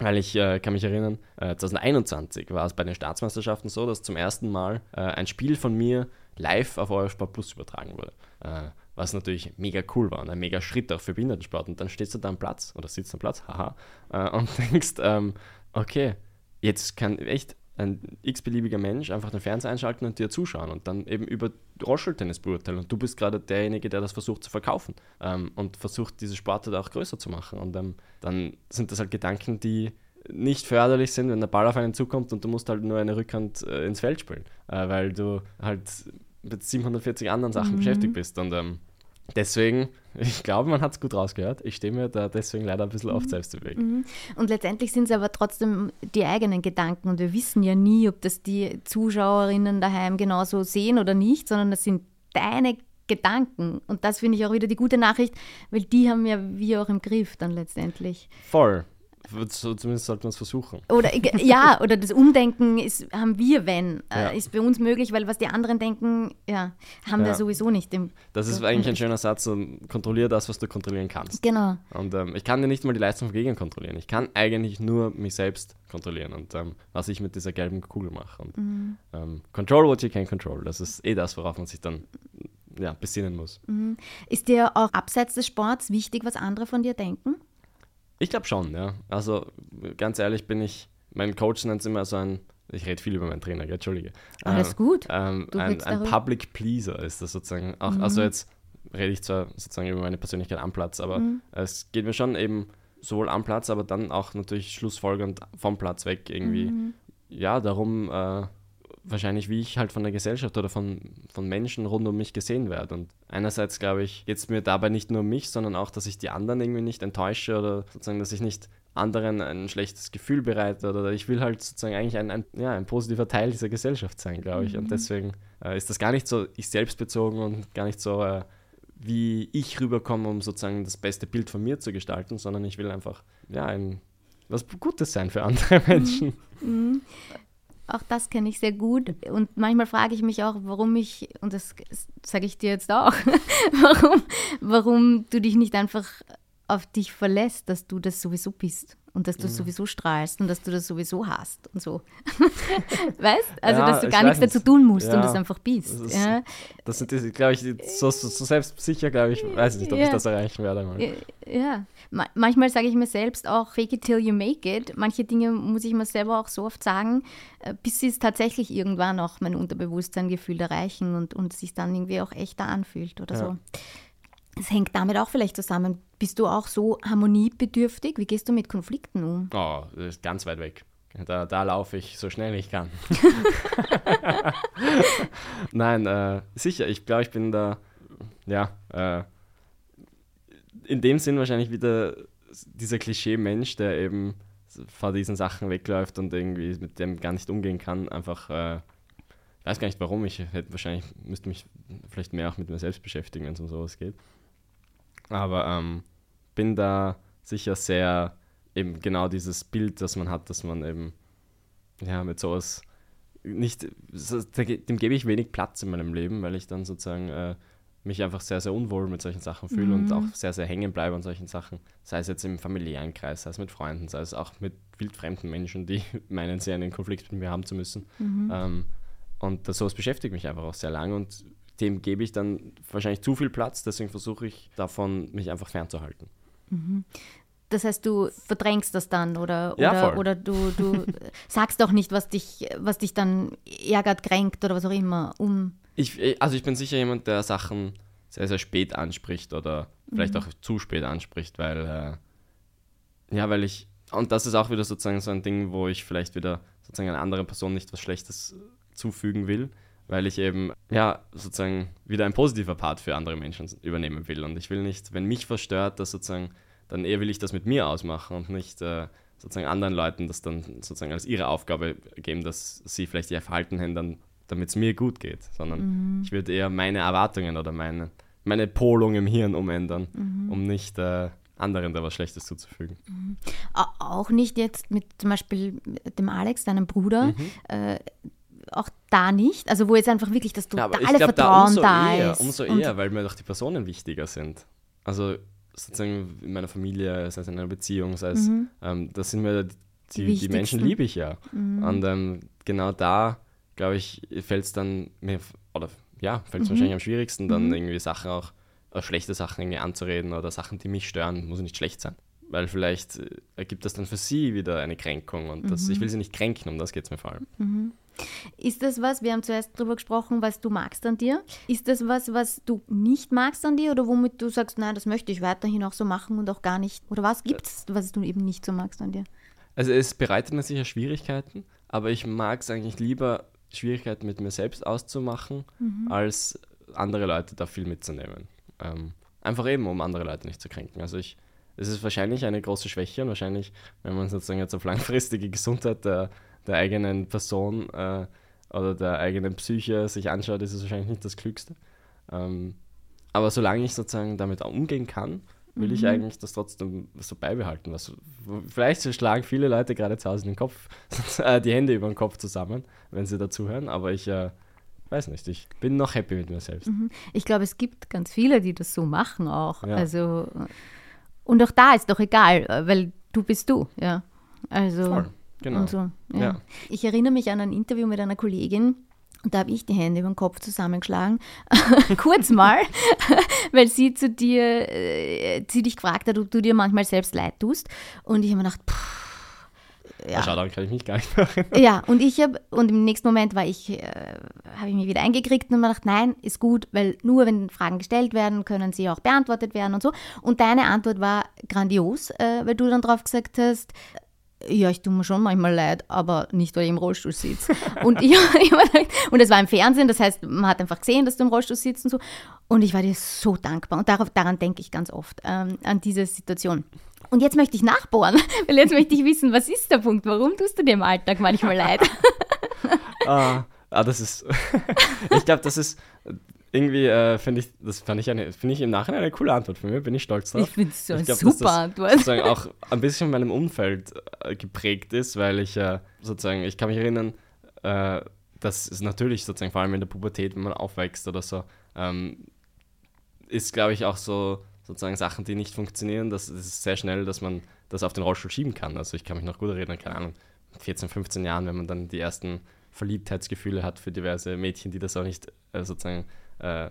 weil ich äh, kann mich erinnern, äh, 2021 war es bei den Staatsmeisterschaften so, dass zum ersten Mal äh, ein Spiel von mir live auf Eurosport Plus übertragen wurde. Äh, was natürlich mega cool war und ein mega Schritt auch für Behindertensport. Und dann stehst du da am Platz oder sitzt am Platz, haha, äh, und <laughs> denkst, ähm, okay, jetzt kann echt ein x-beliebiger Mensch einfach den Fernseher einschalten und dir zuschauen und dann eben über Rollstuhltennis beurteilen. Und du bist gerade derjenige, der das versucht zu verkaufen ähm, und versucht, diese Sportart auch größer zu machen. Und ähm, dann sind das halt Gedanken, die nicht förderlich sind, wenn der Ball auf einen zukommt und du musst halt nur eine Rückhand äh, ins Feld spielen, äh, weil du halt mit 740 anderen Sachen mhm. beschäftigt bist. Und ähm, deswegen, ich glaube, man hat es gut rausgehört. Ich stehe mir da deswegen leider ein bisschen oft mhm. selbst im Weg. Mhm. Und letztendlich sind es aber trotzdem die eigenen Gedanken. Und wir wissen ja nie, ob das die Zuschauerinnen daheim genauso sehen oder nicht, sondern das sind deine Gedanken. Und das finde ich auch wieder die gute Nachricht, weil die haben ja wir auch im Griff dann letztendlich. Voll. So, zumindest sollten wir es versuchen. Oder ja, oder das Umdenken ist, haben wir, wenn, äh, ja. ist bei uns möglich, weil was die anderen denken, ja, haben ja. wir sowieso nicht. Im, das ist eigentlich ein schöner Satz, so, kontrolliere das, was du kontrollieren kannst. Genau. Und ähm, ich kann ja nicht mal die Leistung von Gegnern kontrollieren. Ich kann eigentlich nur mich selbst kontrollieren und ähm, was ich mit dieser gelben Kugel mache. Und, mhm. ähm, control what you can control. Das ist eh das, worauf man sich dann ja, besinnen muss. Mhm. Ist dir auch abseits des Sports wichtig, was andere von dir denken? Ich glaube schon, ja. Also ganz ehrlich bin ich, mein Coach nennt es immer so ein, ich rede viel über meinen Trainer, gell? Entschuldige. Alles ähm, gut. Ähm, ein, ein Public Pleaser ist das sozusagen. Auch, mhm. Also jetzt rede ich zwar sozusagen über meine Persönlichkeit am Platz, aber mhm. es geht mir schon eben sowohl am Platz, aber dann auch natürlich schlussfolgernd vom Platz weg irgendwie. Mhm. Ja, darum äh, wahrscheinlich, wie ich halt von der Gesellschaft oder von, von Menschen rund um mich gesehen werde. Und einerseits, glaube ich, geht es mir dabei nicht nur um mich, sondern auch, dass ich die anderen irgendwie nicht enttäusche oder sozusagen, dass ich nicht anderen ein schlechtes Gefühl bereite oder ich will halt sozusagen eigentlich ein, ein, ja, ein positiver Teil dieser Gesellschaft sein, glaube ich. Mhm. Und deswegen äh, ist das gar nicht so ich selbst bezogen und gar nicht so, äh, wie ich rüberkomme, um sozusagen das beste Bild von mir zu gestalten, sondern ich will einfach ja, ein, was Gutes sein für andere Menschen. Mhm. Auch das kenne ich sehr gut. Und manchmal frage ich mich auch, warum ich, und das sage ich dir jetzt auch, <laughs> warum, warum du dich nicht einfach auf dich verlässt, dass du das sowieso bist und dass du mhm. sowieso strahlst und dass du das sowieso hast und so. <laughs> weißt? Also, ja, dass du gar nichts dazu tun musst ja, und das einfach bist. Das, ist, ja. das sind glaube ich, so, so, so selbstsicher, glaube ich, weiß ich nicht, ob ich das erreichen werde. Mal. Ja, Ma manchmal sage ich mir selbst auch, fake it till you make it. Manche Dinge muss ich mir selber auch so oft sagen, äh, bis sie es tatsächlich irgendwann auch mein Unterbewusstsein gefühlt erreichen und, und sich dann irgendwie auch echter anfühlt oder so. Es hängt damit auch vielleicht zusammen. Bist du auch so harmoniebedürftig? Wie gehst du mit Konflikten um? Oh, das ist ganz weit weg. Da, da laufe ich so schnell ich kann. <laughs> Nein, äh, sicher, ich glaube, ich bin da, ja, äh, in dem Sinn wahrscheinlich wieder dieser Klischee-Mensch, der eben vor diesen Sachen wegläuft und irgendwie mit dem gar nicht umgehen kann. Einfach, äh, ich weiß gar nicht warum, ich hätte wahrscheinlich, müsste mich vielleicht mehr auch mit mir selbst beschäftigen, wenn es um sowas geht. Aber ähm, bin da sicher sehr eben genau dieses Bild, das man hat, dass man eben ja mit sowas nicht, dem gebe ich wenig Platz in meinem Leben, weil ich dann sozusagen äh, mich einfach sehr, sehr unwohl mit solchen Sachen fühle mhm. und auch sehr, sehr hängen bleibe an solchen Sachen. Sei es jetzt im familiären Kreis, sei es mit Freunden, sei es auch mit wildfremden Menschen, die <laughs> meinen, sie einen Konflikt mit mir haben zu müssen. Mhm. Ähm, und das, sowas beschäftigt mich einfach auch sehr lange und dem gebe ich dann wahrscheinlich zu viel Platz, deswegen versuche ich davon, mich einfach fernzuhalten. Mhm. Das heißt, du verdrängst das dann oder, ja, oder, oder, du, du <laughs> sagst auch nicht, was dich, was dich dann ärgert, kränkt oder was auch immer, um. Ich, also ich bin sicher jemand, der Sachen sehr, sehr spät anspricht oder vielleicht mhm. auch zu spät anspricht, weil äh, ja, weil ich, und das ist auch wieder sozusagen so ein Ding, wo ich vielleicht wieder sozusagen einer anderen Person nicht was Schlechtes zufügen will, weil ich eben, ja, sozusagen wieder ein positiver Part für andere Menschen übernehmen will. Und ich will nicht, wenn mich verstört, dass sozusagen dann eher will ich das mit mir ausmachen und nicht äh, sozusagen anderen Leuten das dann sozusagen als ihre Aufgabe geben, dass sie vielleicht ihr Verhalten ändern, damit es mir gut geht, sondern mhm. ich würde eher meine Erwartungen oder meine, meine Polung im Hirn umändern, mhm. um nicht äh, anderen da was Schlechtes zuzufügen. Mhm. Auch nicht jetzt mit zum Beispiel dem Alex, deinem Bruder, mhm. äh, auch da nicht? Also wo jetzt einfach wirklich das totale ja, Vertrauen da, da eher, ist. Umso eher, weil mir doch die Personen wichtiger sind. Also sozusagen in meiner Familie, sei es in einer Beziehung, sei es, mhm. ähm, das sind mir die, die, die Menschen liebe ich ja. Mhm. Und ähm, genau da, glaube ich, fällt es dann mir, oder ja, fällt es mhm. wahrscheinlich am schwierigsten, dann mhm. irgendwie Sachen auch, auch, schlechte Sachen irgendwie anzureden oder Sachen, die mich stören, muss nicht schlecht sein. Weil vielleicht äh, ergibt das dann für sie wieder eine Kränkung und das, ich mhm. will sie nicht kränken, um das geht es mir vor allem. Ist das was, wir haben zuerst darüber gesprochen, was du magst an dir. Ist das was, was du nicht magst an dir oder womit du sagst, nein, das möchte ich weiterhin auch so machen und auch gar nicht? Oder was gibt es, was du eben nicht so magst an dir? Also es bereitet mir sicher Schwierigkeiten, aber ich mag es eigentlich lieber, Schwierigkeiten mit mir selbst auszumachen, mhm. als andere Leute da viel mitzunehmen. Ähm, einfach eben, um andere Leute nicht zu kränken. Also ich, es ist wahrscheinlich eine große Schwäche und wahrscheinlich, wenn man sozusagen jetzt auf langfristige Gesundheit der der eigenen Person äh, oder der eigenen Psyche sich anschaut, ist es wahrscheinlich nicht das Klügste. Ähm, aber solange ich sozusagen damit umgehen kann, will mhm. ich eigentlich das trotzdem so beibehalten. Was, vielleicht schlagen viele Leute gerade zu Hause den Kopf, <laughs> äh, die Hände über den Kopf zusammen, wenn sie dazuhören, aber ich äh, weiß nicht, ich bin noch happy mit mir selbst. Mhm. Ich glaube, es gibt ganz viele, die das so machen auch. Ja. Also, und auch da ist doch egal, weil du bist du, ja. Also. Voll. Genau. So, ja. Ja. Ich erinnere mich an ein Interview mit einer Kollegin, und da habe ich die Hände über den Kopf zusammengeschlagen, <laughs> kurz mal, <laughs> weil sie zu dir, äh, sie dich gefragt hat, ob du dir manchmal selbst leid tust. Und ich habe mir gedacht, pff, ja. Schau, daran kann ich mich gar nicht machen. Ja, und ich habe, und im nächsten Moment war ich, äh, habe ich mich wieder eingekriegt und mir gedacht, nein, ist gut, weil nur wenn Fragen gestellt werden, können sie auch beantwortet werden und so. Und deine Antwort war grandios, äh, weil du dann drauf gesagt hast, ja, ich tue mir schon manchmal leid, aber nicht, weil ich im Rollstuhl sitze. und ich, <laughs> und es war im Fernsehen, das heißt, man hat einfach gesehen, dass du im Rollstuhl sitzt und so. Und ich war dir so dankbar. Und darauf, daran denke ich ganz oft, ähm, an diese Situation. Und jetzt möchte ich nachbohren, <laughs> weil jetzt möchte ich wissen, was ist der Punkt? Warum tust du dir im Alltag manchmal leid? <laughs> ah, ah, das ist, ich glaube, das ist irgendwie äh, finde ich, das fand ich eine, finde ich im Nachhinein eine coole Antwort von mir, bin ich stolz drauf. Ich finde es so eine super dass Antwort. Sozusagen auch ein bisschen in meinem Umfeld äh, geprägt ist, weil ich äh, sozusagen, ich kann mich erinnern, äh, dass es natürlich sozusagen vor allem in der Pubertät, wenn man aufwächst oder so, ähm, ist glaube ich auch so sozusagen Sachen, die nicht funktionieren, das ist sehr schnell, dass man das auf den Rollstuhl schieben kann. Also ich kann mich noch gut erinnern, keine Ahnung, 14, 15 Jahren, wenn man dann die ersten Verliebtheitsgefühle hat für diverse Mädchen, die das auch nicht äh, sozusagen äh,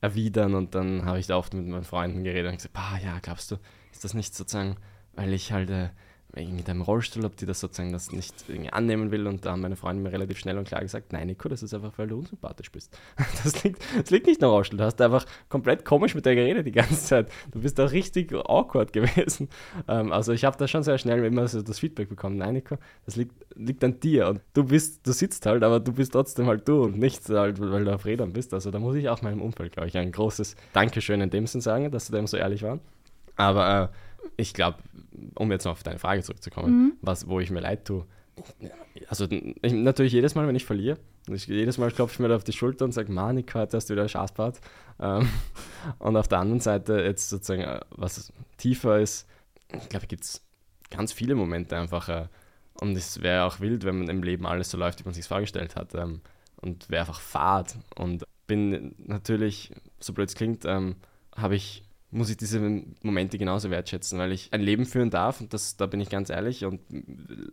erwidern und dann habe ich da oft mit meinen Freunden geredet und gesagt, bah, ja, glaubst du, ist das nicht sozusagen, weil ich halt, äh, wegen deinem Rollstuhl, ob die das sozusagen das nicht annehmen will. Und da haben meine Freunde mir relativ schnell und klar gesagt, nein, Nico, das ist einfach, weil du unsympathisch bist. <laughs> Das liegt, das liegt nicht am Rollstuhl. Du hast einfach komplett komisch mit der geredet die ganze Zeit. Du bist da richtig awkward <laughs> gewesen. Ähm, also ich habe da schon sehr schnell immer so das Feedback bekommen, nein, Nico, das liegt, liegt an dir. Und du bist, du sitzt halt, aber du bist trotzdem halt du und nicht halt, weil du auf Rädern bist. Also da muss ich auch meinem Umfeld, glaube ich, ein großes Dankeschön in dem Sinn sagen, dass sie da so ehrlich waren. Aber äh, ich glaube, um jetzt noch auf deine Frage zurückzukommen, mhm. was, wo ich mir leid tue. Also ich, natürlich jedes Mal, wenn ich verliere, ich, jedes Mal klopfe ich mir auf die Schulter und sage, Manika, heute hast du wieder Spaß gehabt. Ähm, <laughs> und auf der anderen Seite jetzt sozusagen, äh, was tiefer ist, ich glaube, gibt es ganz viele Momente einfach. Äh, und es wäre auch wild, wenn man im Leben alles so läuft, wie man sich vorgestellt hat. Ähm, und wäre einfach fad. Und bin natürlich, so blöd es klingt, ähm, habe ich muss ich diese Momente genauso wertschätzen, weil ich ein Leben führen darf, und das, da bin ich ganz ehrlich, und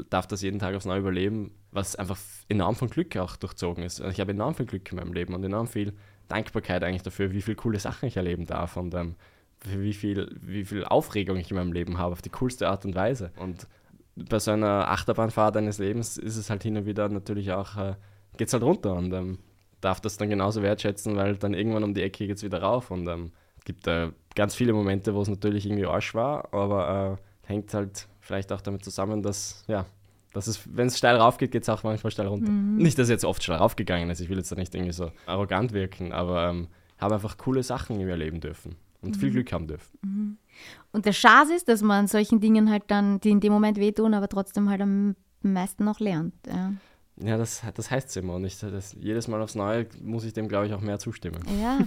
darf das jeden Tag aufs Neue überleben, was einfach enorm von Glück auch durchzogen ist. Also ich habe enorm viel Glück in meinem Leben und enorm viel Dankbarkeit eigentlich dafür, wie viele coole Sachen ich erleben darf und ähm, wie, viel, wie viel Aufregung ich in meinem Leben habe, auf die coolste Art und Weise. Und bei so einer Achterbahnfahrt eines Lebens ist es halt hin und wieder natürlich auch, äh, es halt runter und ähm, darf das dann genauso wertschätzen, weil dann irgendwann um die Ecke geht es wieder rauf und ähm, gibt da ganz viele Momente, wo es natürlich irgendwie Arsch war, aber äh, hängt halt vielleicht auch damit zusammen, dass, ja, dass es, wenn es steil rauf geht, geht es auch manchmal steil runter. Mhm. Nicht, dass es jetzt oft steil raufgegangen ist, ich will jetzt da nicht irgendwie so arrogant wirken, aber ähm, habe einfach coole Sachen in mir erleben dürfen und mhm. viel Glück haben dürfen. Mhm. Und der Schatz ist, dass man solchen Dingen halt dann, die in dem Moment wehtun, aber trotzdem halt am meisten noch lernt. Ja. Ja, das, das heißt es immer. Und ich, das, jedes Mal aufs Neue muss ich dem, glaube ich, auch mehr zustimmen. Ja.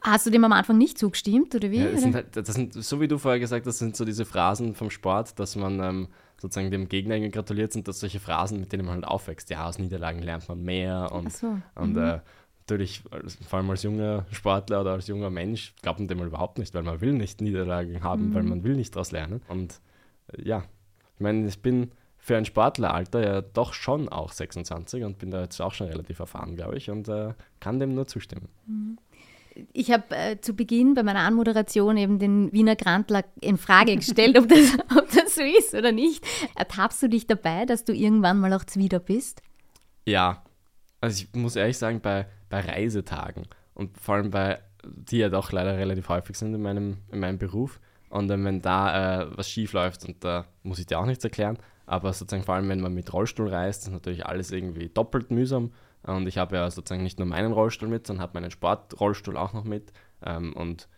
Hast du dem am Anfang nicht zugestimmt, oder wie? Ja, das, sind halt, das sind, so wie du vorher gesagt hast, das sind so diese Phrasen vom Sport, dass man ähm, sozusagen dem Gegner gratuliert sind, dass solche Phrasen, mit denen man halt aufwächst. Ja, aus Niederlagen lernt man mehr. Und, so. und mhm. äh, natürlich, vor allem als junger Sportler oder als junger Mensch, glaubt man dem mal überhaupt nicht, weil man will nicht Niederlagen haben, mhm. weil man will nicht daraus lernen. Und äh, ja, ich meine, ich bin für ein Sportleralter ja doch schon auch 26 und bin da jetzt auch schon relativ erfahren, glaube ich, und äh, kann dem nur zustimmen. Mhm. Ich habe äh, zu Beginn bei meiner Anmoderation eben den Wiener Grantler in Frage gestellt, ob, das, <laughs> ob das so ist oder nicht. Ertappst du dich dabei, dass du irgendwann mal auch Zwider bist? Ja, also ich muss ehrlich sagen, bei, bei Reisetagen und vor allem bei, die ja doch leider relativ häufig sind in meinem, in meinem Beruf, und wenn da äh, was schief läuft, und da muss ich dir auch nichts erklären, aber sozusagen vor allem, wenn man mit Rollstuhl reist, ist natürlich alles irgendwie doppelt mühsam. Und ich habe ja sozusagen nicht nur meinen Rollstuhl mit, sondern habe meinen Sportrollstuhl auch noch mit. Ähm, und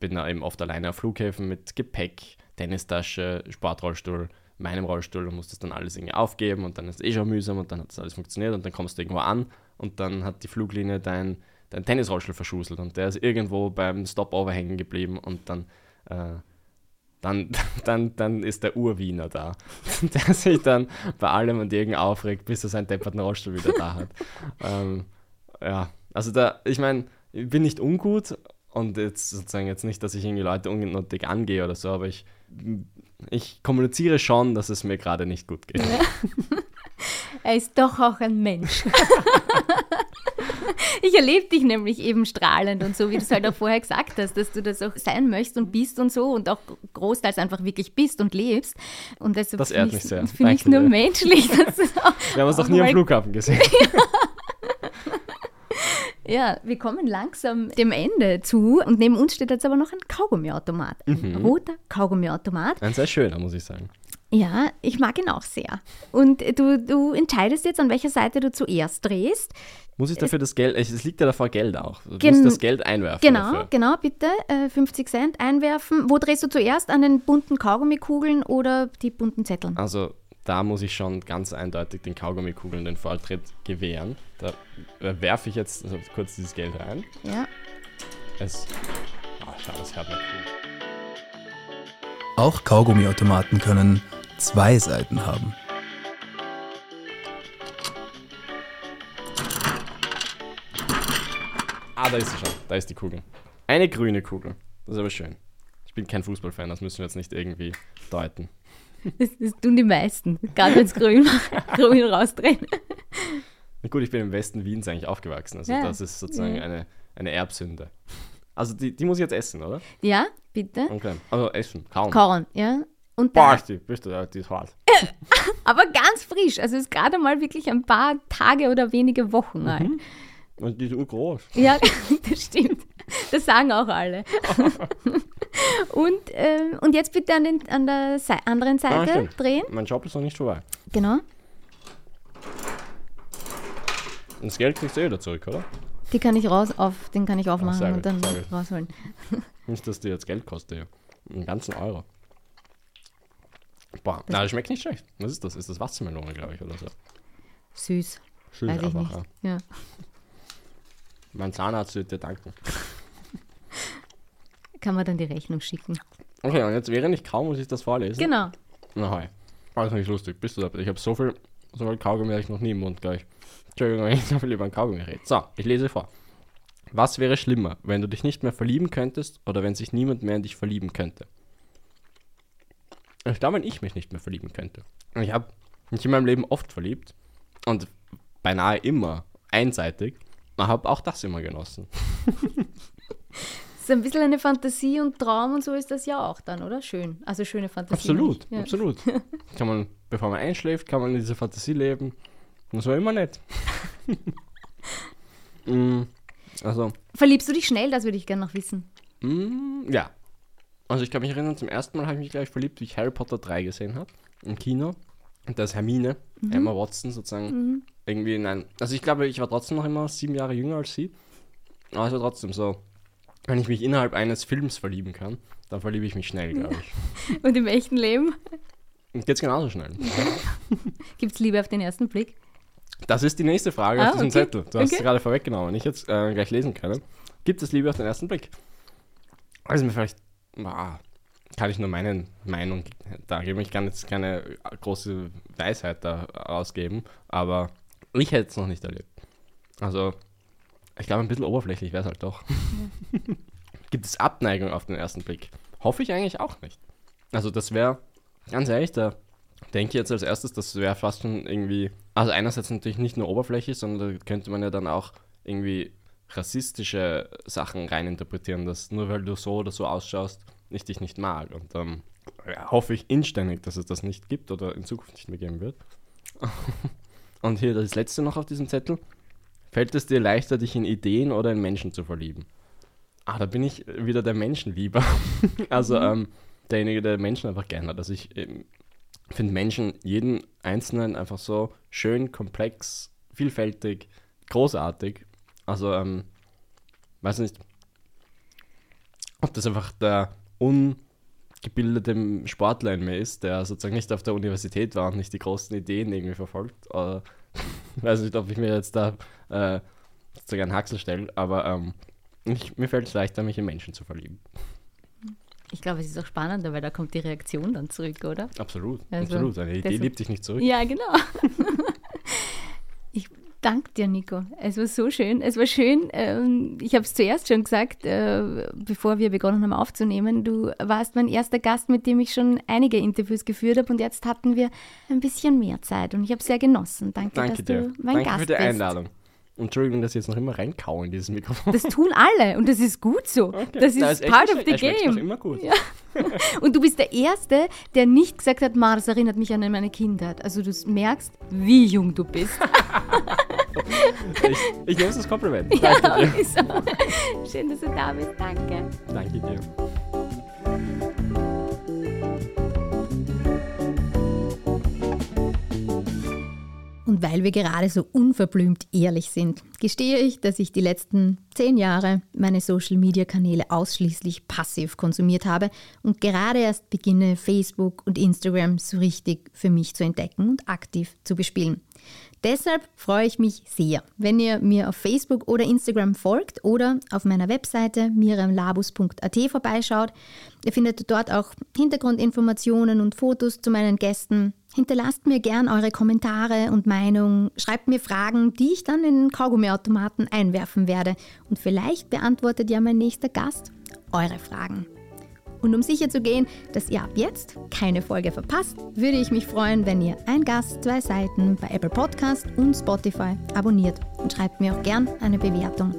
bin da eben oft alleine auf Flughäfen mit Gepäck, Tennistasche, Sportrollstuhl, meinem Rollstuhl und muss das dann alles irgendwie aufgeben und dann ist es eh schon mühsam und dann hat das alles funktioniert und dann kommst du irgendwo an und dann hat die Fluglinie dein, dein Tennisrollstuhl verschuselt und der ist irgendwo beim Stopover hängen geblieben und dann äh, dann, <laughs> dann, dann ist der Urwiener da, <laughs> der sich dann bei allem und irgend aufregt, bis er seinen depperten Rollstuhl wieder da hat. <laughs> ähm, ja, also da, ich meine, ich bin nicht ungut und jetzt sozusagen jetzt nicht, dass ich irgendwie Leute unnötig angehe oder so, aber ich, ich kommuniziere schon, dass es mir gerade nicht gut geht. Ja. er ist doch auch ein Mensch. Ich erlebe dich nämlich eben strahlend und so, wie du es halt auch vorher gesagt hast, dass du das auch sein möchtest und bist und so und auch großteils einfach wirklich bist und lebst. Und deshalb das ehrt mich sehr. Finde ich nur dir. menschlich. Dass <laughs> Wir haben uns doch nie am Flughafen gesehen. <laughs> Ja, wir kommen langsam dem Ende zu und neben uns steht jetzt aber noch ein Kaugummiautomat. Ein mhm. roter Kaugummiautomat. Ein sehr schöner, muss ich sagen. Ja, ich mag ihn auch sehr. Und du, du entscheidest jetzt, an welcher Seite du zuerst drehst. Muss ich dafür das Geld, es liegt ja davor Geld auch. Du Gen musst das Geld einwerfen. Genau, dafür. genau, bitte. Äh, 50 Cent einwerfen. Wo drehst du zuerst? An den bunten Kaugummikugeln oder die bunten Zetteln? Also da muss ich schon ganz eindeutig den Kaugummikugeln den Vortritt gewähren. Da äh, werfe ich jetzt also kurz dieses Geld rein. Ja. Es. Ah, oh, schau, das hört man cool. Auch Kaugummiautomaten können zwei Seiten haben. Ah, da ist sie schon. Da ist die Kugel. Eine grüne Kugel. Das ist aber schön. Ich bin kein Fußballfan, das müssen wir jetzt nicht irgendwie deuten. <laughs> Das, das tun die meisten, gerade wenn es grün, <laughs> grün rausdrehen. Na gut, ich bin im Westen Wiens eigentlich aufgewachsen. Also ja. das ist sozusagen ja. eine, eine Erbsünde. Also die, die muss ich jetzt essen, oder? Ja, bitte. Okay. Also essen, kauen. Kauen, ja. Und Boah, die, bist du da, die ist hart. <laughs> aber ganz frisch. Also ist gerade mal wirklich ein paar Tage oder wenige Wochen alt. Und die ist urgroß. Ja, <laughs> das stimmt. Das sagen auch alle. <laughs> und, ähm, und jetzt bitte an, den, an der Sei anderen Ah, Seite stimmt. drehen. Mein Job ist noch nicht vorbei. Genau. Und das Geld kriegst du eh wieder zurück, oder? Die kann ich raus auf, den kann ich aufmachen sehr und dann rausholen. <laughs> Nicht, dass dir jetzt Geld kostet. Ja. Einen ganzen Euro. Boah, na, das schmeckt nicht schlecht. Was ist das? Ist das Wassermelone, glaube ich, oder so? Süß. Schön Weiß ich nicht. ja. Mein Zahnarzt wird dir danken. <laughs> Kann man dann die Rechnung schicken. Okay, und jetzt während ich kaum muss ich das vorlesen. Genau. Na, hi. War das nicht lustig. Bist du da? Ich habe so viel, so viel Kaugummi habe ich noch nie im Mund gleich. Entschuldigung, wenn ich so viel über ein Kaugummi rede. So, ich lese vor. Was wäre schlimmer, wenn du dich nicht mehr verlieben könntest oder wenn sich niemand mehr in dich verlieben könnte? Ich glaube, wenn ich mich nicht mehr verlieben könnte. Ich habe mich in meinem Leben oft verliebt und beinahe immer einseitig. Ich habe auch das immer genossen. <laughs> Ist ein bisschen eine Fantasie und Traum und so ist das ja auch dann, oder? Schön. Also schöne Fantasie. Absolut, Ja. absolut. <laughs> kann man, bevor man einschläft, kann man in dieser Fantasie leben. Und das war immer nett. <laughs> Mm, also, Verliebst du dich schnell? Das würde ich gerne noch wissen. mm, ja. Also ich kann mich erinnern, zum ersten Mal habe ich mich gleich verliebt, wie ich Harry Potter 3 gesehen habe. Im Kino. Und da ist Hermine, Emma Watson sozusagen, irgendwie in ein... Also ich glaube, ich war trotzdem noch immer sieben Jahre jünger als sie. Aber es war trotzdem so, wenn ich mich innerhalb eines Films verlieben kann, dann verliebe ich mich schnell, glaube <laughs> ich. Und im echten Leben? Und geht's genauso schnell. <laughs> Gibt es Liebe auf den ersten Blick? Das ist die nächste Frage Ah, auf diesem okay. Zettel. Du hast Okay. es gerade vorweggenommen. Ich jetzt äh, gleich lesen können. Gibt es Liebe auf den ersten Blick? Also mir vielleicht, ah, kann ich nur meine Meinung da geben. Ich kann jetzt keine große Weisheit da ausgeben, aber ich hätte es noch nicht erlebt. Also, ich glaube, ein bisschen oberflächlich wäre es halt doch. <laughs> Gibt es Abneigung auf den ersten Blick? Hoffe ich eigentlich auch nicht. Also, das wäre, ganz ehrlich, da denke ich jetzt als erstes, das wäre fast schon irgendwie, also einerseits natürlich nicht nur Oberfläche, sondern da könnte man ja dann auch irgendwie rassistische Sachen reininterpretieren, dass nur weil du so oder so ausschaust, ich dich nicht mag. Und ähm, ja, hoffe ich inständig, dass es das nicht gibt oder in Zukunft nicht mehr geben wird. <laughs> Und hier das letzte noch auf diesem Zettel. Fällt es dir leichter, dich in Ideen oder in Menschen zu verlieben? Ah, da bin ich wieder der Menschenlieber. <laughs> also ähm, derjenige, der Menschen einfach gerne hat. Also ich ähm, finde Menschen, jeden Einzelnen einfach so schön, komplex, vielfältig, großartig. Also, ähm, weiß nicht, ob das einfach der ungebildete Sportler in mir ist, der sozusagen nicht auf der Universität war und nicht die großen Ideen irgendwie verfolgt. Ich <laughs> weiß nicht, ob ich mir jetzt da äh, sozusagen einen Haxel stelle, aber ähm, ich, mir fällt es leichter, mich in Menschen zu verlieben. Ich glaube, es ist auch spannender, weil da kommt die Reaktion dann zurück, oder? Absolut, Also, absolut. Eine Idee liebt dich nicht zurück. Ja, genau. <laughs> danke dir, Nico. Es war so schön. Es war schön. Ähm, ich habe es zuerst schon gesagt, äh, bevor wir begonnen haben aufzunehmen. Du warst mein erster Gast, mit dem ich schon einige Interviews geführt habe und jetzt hatten wir ein bisschen mehr Zeit und ich habe es sehr genossen. Danke, Danke dass dir. du mein Danke Gast für die bist. Einladung. Und Entschuldigung, dass ich jetzt noch immer reinkau in dieses Mikrofon. Das tun alle und das ist gut so. Das ist, Na, part of the. Er schmeckt noch game. immer gut. Ja. <laughs> Und du bist der Erste, der nicht gesagt hat, Ma, das erinnert mich an meine Kindheit. Also du merkst, wie jung du bist. <laughs> <laughs> Ich, ich nehme es als Kompliment. Ja, Danke dir. so. <laughs> Schön, dass du da bist. Danke. Danke dir. Und weil wir gerade so unverblümt ehrlich sind, gestehe ich, dass ich die letzten zehn Jahre meine Social-Media-Kanäle ausschließlich passiv konsumiert habe und gerade erst beginne, Facebook und Instagram so richtig für mich zu entdecken und aktiv zu bespielen. Deshalb freue ich mich sehr, wenn ihr mir auf Facebook oder Instagram folgt oder auf meiner Webseite miriamlabus.at vorbeischaut. Ihr findet dort auch Hintergrundinformationen und Fotos zu meinen Gästen. Hinterlasst mir gern eure Kommentare und Meinungen, schreibt mir Fragen, die ich dann in den Kaugummiautomaten einwerfen werde. Und vielleicht beantwortet ja mein nächster Gast eure Fragen. Und um sicher zu gehen, dass ihr ab jetzt keine Folge verpasst, würde ich mich freuen, wenn ihr ein Gast, zwei Seiten bei Apple Podcast und Spotify abonniert und schreibt mir auch gern eine Bewertung.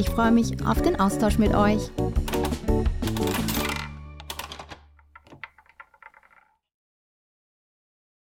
Ich freue mich auf den Austausch mit euch.